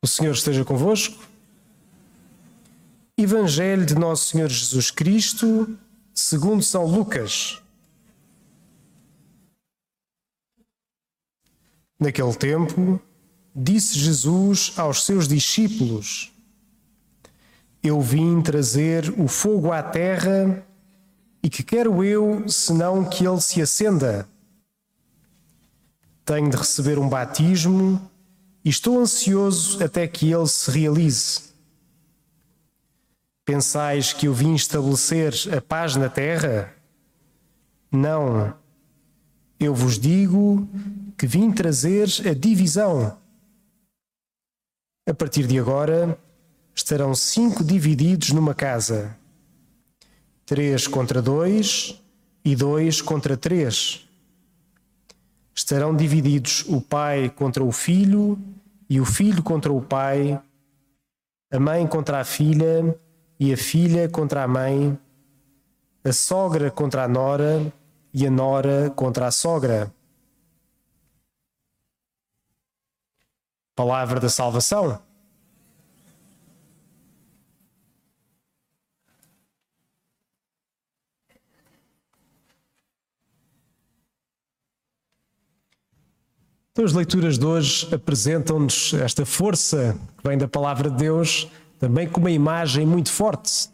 O Senhor esteja convosco. Evangelho de Nosso Senhor Jesus Cristo, segundo São Lucas. Naquele tempo, disse Jesus aos seus discípulos: Eu vim trazer o fogo à terra, e que quero eu, senão que ele se acenda? Tenho de receber um batismo e estou ansioso até que ele se realize. Pensais que eu vim estabelecer a paz na terra? Não. Eu vos digo que vim trazer a divisão. A partir de agora, estarão cinco divididos numa casa: três contra dois e dois contra três. Estarão divididos o pai contra o filho e o filho contra o pai, a mãe contra a filha e a filha contra a mãe, a sogra contra a nora e a nora contra a sogra. Palavra da salvação. Então, as leituras de hoje apresentam-nos esta força que vem da palavra de Deus, também com uma imagem muito forte,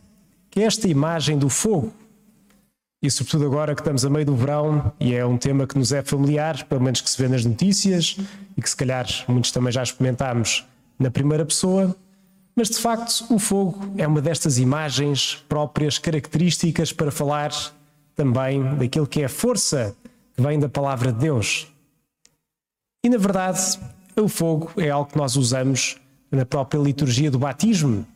que é esta imagem do fogo. E sobretudo agora que estamos a meio do verão e é um tema que nos é familiar, pelo menos que se vê nas notícias e que se calhar muitos também já experimentámos na primeira pessoa, mas de facto o fogo é uma destas imagens próprias, características para falar também daquilo que é a força que vem da palavra de Deus. E na verdade, o fogo é algo que nós usamos na própria liturgia do batismo.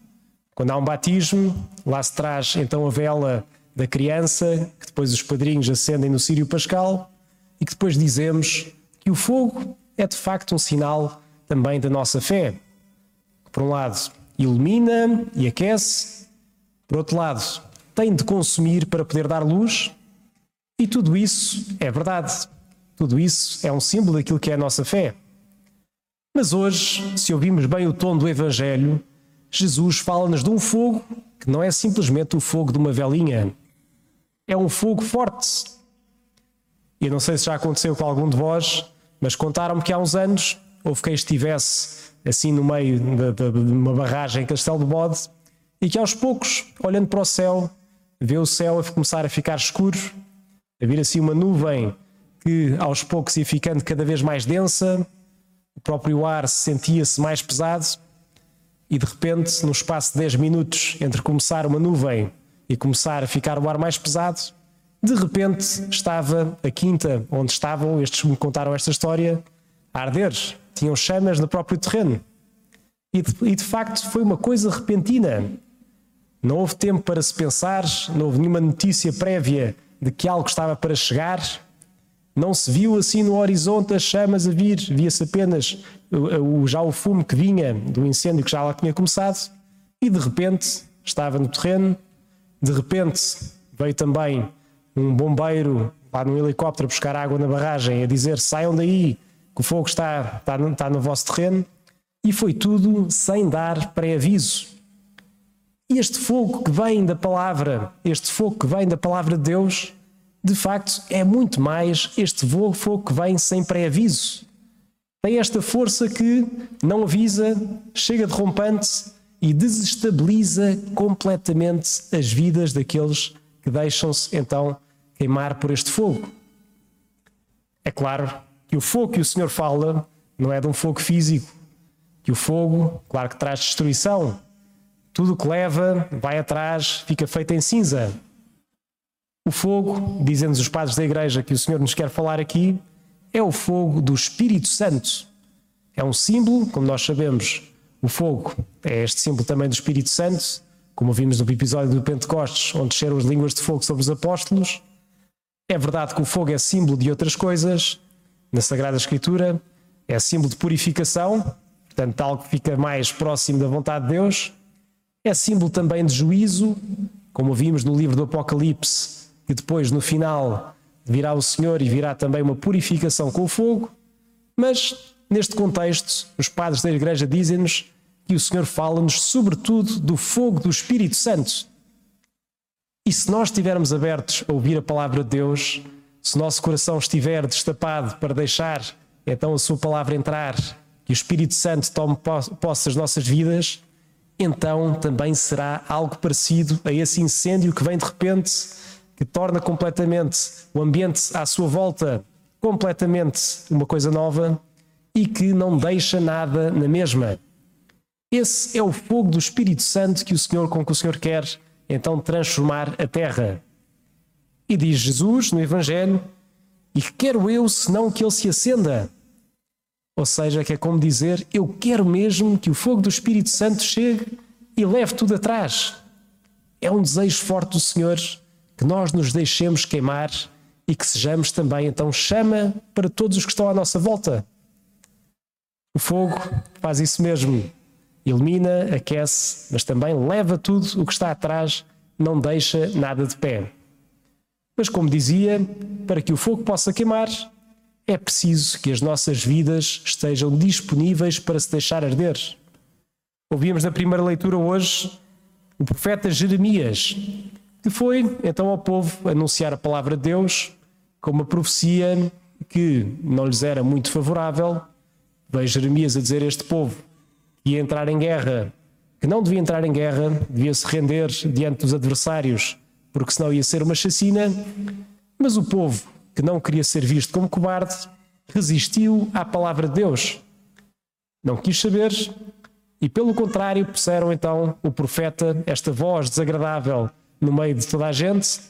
Quando há um batismo, lá se traz então a vela da criança, que depois os padrinhos acendem no Sírio Pascal, e que depois dizemos que o fogo é de facto um sinal também da nossa fé. Que, por um lado, ilumina e aquece, por outro lado, tem de consumir para poder dar luz, e tudo isso é verdade. Tudo isso é um símbolo daquilo que é a nossa fé. Mas hoje, se ouvirmos bem o tom do Evangelho, Jesus fala-nos de um fogo que não é simplesmente o fogo de uma velinha. É um fogo forte. E eu não sei se já aconteceu com algum de vós, mas contaram-me que há uns anos houve quem estivesse assim no meio de, de, de uma barragem em Castelo de Bode e que aos poucos, olhando para o céu, vê o céu a começar a ficar escuro, a vir assim uma nuvem que aos poucos ia ficando cada vez mais densa, o próprio ar sentia-se mais pesado e de repente, no espaço de 10 minutos entre começar uma nuvem e começar a ficar o ar mais pesado, de repente estava a quinta onde estavam, estes me contaram esta história, a arder. Tinham chamas no próprio terreno. E de, e de facto foi uma coisa repentina. Não houve tempo para se pensar, não houve nenhuma notícia prévia de que algo estava para chegar não se viu assim no horizonte as chamas a vir, via-se apenas o, o, já o fumo que vinha do incêndio que já lá tinha começado, e de repente estava no terreno, de repente veio também um bombeiro lá num helicóptero buscar água na barragem a dizer saiam daí, que o fogo está, está, está no vosso terreno, e foi tudo sem dar pré-aviso. Este fogo que vem da palavra, este fogo que vem da palavra de Deus, de facto, é muito mais este fogo que vem sem pré-aviso. Tem esta força que não avisa, chega de rompante e desestabiliza completamente as vidas daqueles que deixam-se então queimar por este fogo. É claro que o fogo que o Senhor fala não é de um fogo físico, que o fogo, claro que traz destruição. Tudo o que leva, vai atrás, fica feito em cinza. O fogo, dizem-nos os padres da Igreja que o Senhor nos quer falar aqui, é o fogo do Espírito Santo. É um símbolo, como nós sabemos, o fogo é este símbolo também do Espírito Santo, como vimos no episódio do Pentecostes, onde desceram as línguas de fogo sobre os apóstolos. É verdade que o fogo é símbolo de outras coisas, na Sagrada Escritura, é símbolo de purificação, portanto, algo que fica mais próximo da vontade de Deus. É símbolo também de juízo, como vimos no livro do Apocalipse, e depois no final virá o Senhor e virá também uma purificação com o fogo. Mas neste contexto, os padres da Igreja dizem-nos que o Senhor fala-nos, sobretudo, do fogo do Espírito Santo. E se nós estivermos abertos a ouvir a palavra de Deus, se o nosso coração estiver destapado para deixar então a Sua palavra entrar e o Espírito Santo tome posse das nossas vidas, então também será algo parecido a esse incêndio que vem de repente, que torna completamente o ambiente à sua volta completamente uma coisa nova e que não deixa nada na mesma. Esse é o fogo do Espírito Santo que o Senhor com que o Senhor quer então transformar a terra. E diz Jesus no Evangelho: E que quero eu senão que ele se acenda? Ou seja, que é como dizer: Eu quero mesmo que o fogo do Espírito Santo chegue e leve tudo atrás. É um desejo forte do Senhor que nós nos deixemos queimar e que sejamos também então chama para todos os que estão à nossa volta. O fogo faz isso mesmo. Ilumina, aquece, mas também leva tudo o que está atrás, não deixa nada de pé. Mas, como dizia, para que o fogo possa queimar, é preciso que as nossas vidas estejam disponíveis para se deixar arder. Ouvimos na primeira leitura hoje o profeta Jeremias, que foi então ao povo anunciar a palavra de Deus com uma profecia que não lhes era muito favorável. Veio Jeremias a dizer a este povo que ia entrar em guerra, que não devia entrar em guerra, devia se render diante dos adversários, porque senão ia ser uma chacina. Mas o povo, que não queria ser visto como cobarde, resistiu à palavra de Deus. Não quis saber e, pelo contrário, puseram então o profeta, esta voz desagradável no meio de toda a gente,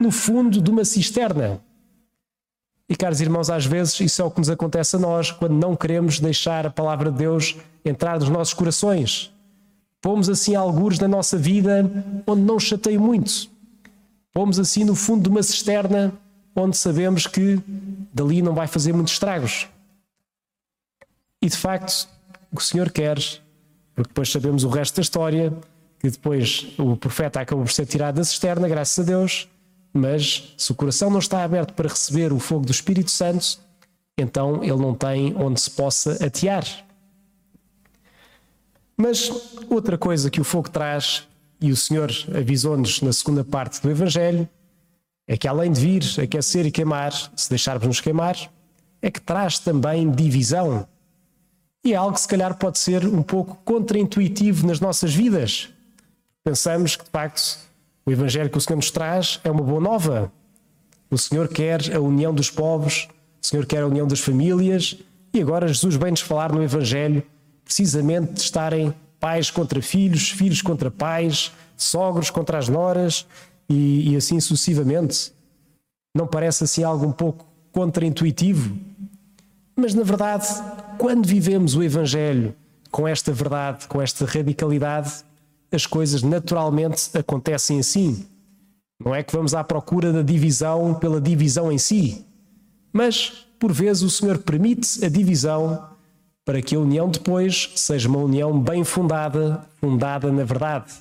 no fundo de uma cisterna. E, caros irmãos, às vezes isso é o que nos acontece a nós quando não queremos deixar a palavra de Deus entrar nos nossos corações. Pomos assim algures na nossa vida onde não chateio muito. Pomos assim no fundo de uma cisterna onde sabemos que dali não vai fazer muitos estragos. E de facto, o que o Senhor quer, porque depois sabemos o resto da história, que depois o profeta acabou por ser tirado da cisterna, graças a Deus, mas se o coração não está aberto para receber o fogo do Espírito Santo, então ele não tem onde se possa atear. Mas outra coisa que o fogo traz, e o Senhor avisou-nos na segunda parte do Evangelho, é que além de vir aquecer e queimar, se deixarmos-nos queimar, é que traz também divisão. E é algo que se calhar pode ser um pouco contraintuitivo nas nossas vidas. Pensamos que de facto o Evangelho que o Senhor nos traz é uma boa nova. O Senhor quer a união dos povos, o Senhor quer a união das famílias, e agora Jesus vem-nos falar no Evangelho precisamente de estarem pais contra filhos, filhos contra pais, sogros contra as noras e, e assim sucessivamente. Não parece assim algo um pouco contraintuitivo? Mas na verdade, quando vivemos o Evangelho com esta verdade, com esta radicalidade, as coisas naturalmente acontecem assim. Não é que vamos à procura da divisão pela divisão em si, mas por vezes o Senhor permite a divisão para que a união depois seja uma união bem fundada, fundada na verdade.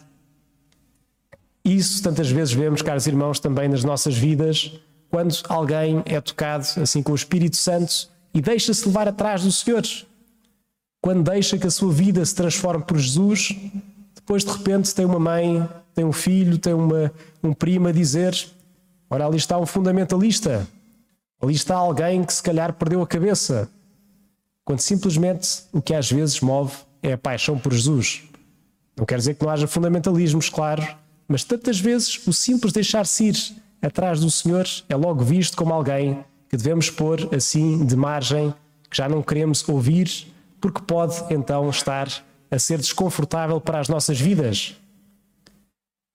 Isso tantas vezes vemos, caros irmãos, também nas nossas vidas, quando alguém é tocado assim com o Espírito Santo e deixa-se levar atrás do Senhor. Quando deixa que a sua vida se transforme por Jesus, depois, de repente, tem uma mãe, tem um filho, tem uma, um primo a dizer: Ora, ali está um fundamentalista. Ali está alguém que se calhar perdeu a cabeça. Quando simplesmente o que às vezes move é a paixão por Jesus. Não quer dizer que não haja fundamentalismos, claro, mas tantas vezes o simples deixar-se ir atrás do Senhor é logo visto como alguém que devemos pôr assim de margem, que já não queremos ouvir, porque pode então estar a ser desconfortável para as nossas vidas.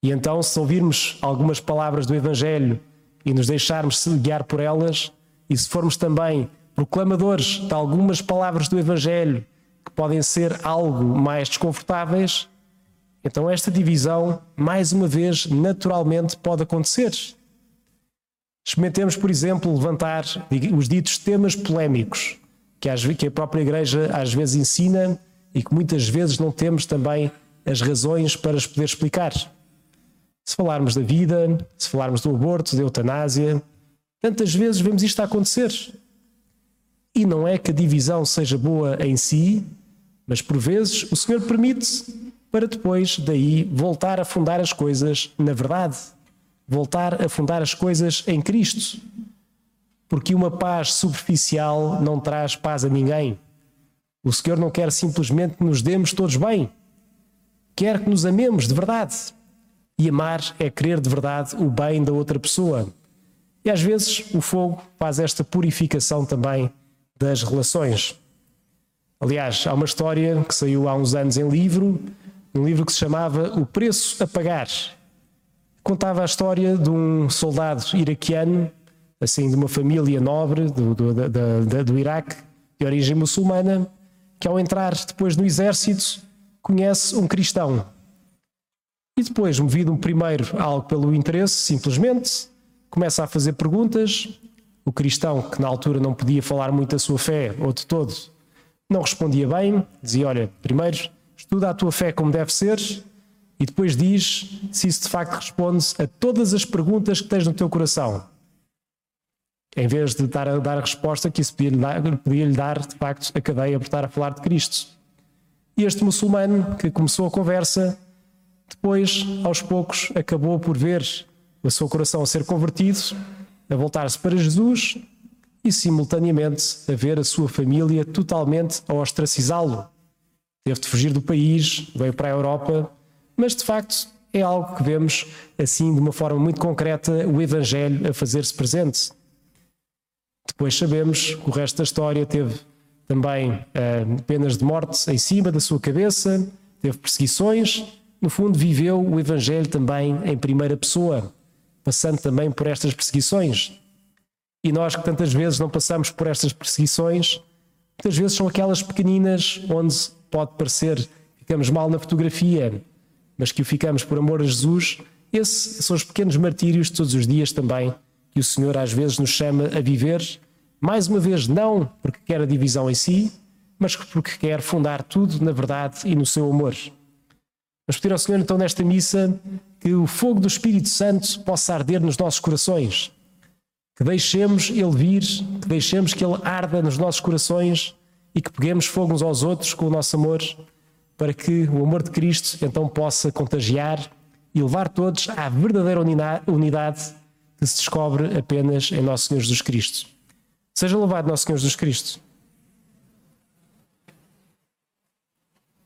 E então, se ouvirmos algumas palavras do Evangelho e nos deixarmos guiar por elas, e se formos também proclamadores de algumas palavras do Evangelho que podem ser algo mais desconfortáveis, então esta divisão, mais uma vez, naturalmente pode acontecer. Experimentemos, por exemplo, levantar os ditos temas polémicos que a própria Igreja às vezes ensina e que muitas vezes não temos também as razões para as poder explicar. Se falarmos da vida, se falarmos do aborto, da eutanásia, tantas vezes vemos isto a acontecer. E não é que a divisão seja boa em si, Mas por vezes o Senhor permite para depois daí voltar a fundar as coisas na verdade, voltar a fundar as coisas em Cristo. Porque uma paz superficial não traz paz a ninguém. O Senhor não quer simplesmente que nos demos todos bem, quer que nos amemos de verdade. E amar é querer de verdade o bem da outra pessoa. E às vezes o fogo faz esta purificação também das relações. Aliás, há uma história que saiu há uns anos em livro, um livro que se chamava O Preço a Pagar. Contava a história de um soldado iraquiano, assim, de uma família nobre do, do, do, do Iraque, de origem muçulmana, que ao entrar depois no exército conhece um cristão. E depois, movido primeiro algo pelo interesse, simplesmente, começa a fazer perguntas. O cristão, que na altura não podia falar muito da sua fé ou de todo, não respondia bem, dizia: Olha, primeiro estuda a tua fé como deve ser e depois diz se isso de facto responde a todas as perguntas que tens no teu coração. Em vez de dar a, dar a resposta que isso podia-lhe dar, podia dar, de facto, a cadeia por estar a falar de Cristo. E este muçulmano que começou a conversa, depois, aos poucos, acabou por ver o seu coração a ser convertido, a voltar-se para Jesus e, simultaneamente, a ver a sua família totalmente a ostracizá-lo. Teve de fugir do país, veio para a Europa, mas de facto é algo que vemos assim de uma forma muito concreta o Evangelho a fazer-se presente. Depois sabemos que o resto da história teve também uh, penas de morte em cima da sua cabeça, teve perseguições, no fundo viveu o Evangelho também em primeira pessoa, passando também por estas perseguições. E nós que tantas vezes não passamos por estas perseguições, muitas vezes são aquelas pequeninas onde pode parecer ficamos mal na fotografia, mas que o ficamos por amor a Jesus. Esses são os pequenos martírios de todos os dias também que o Senhor às vezes nos chama a viver. Mais uma vez, não porque quer a divisão em si, mas porque quer fundar tudo na verdade e no seu amor. Vamos pedir ao Senhor então nesta missa que o fogo do Espírito Santo possa arder nos nossos corações que deixemos Ele vir, que deixemos que Ele arda nos nossos corações e que peguemos fogo uns aos outros com o nosso amor, para que o amor de Cristo então possa contagiar e levar todos à verdadeira unidade que se descobre apenas em Nosso Senhor Jesus Cristo. Seja louvado Nosso Senhor Jesus Cristo.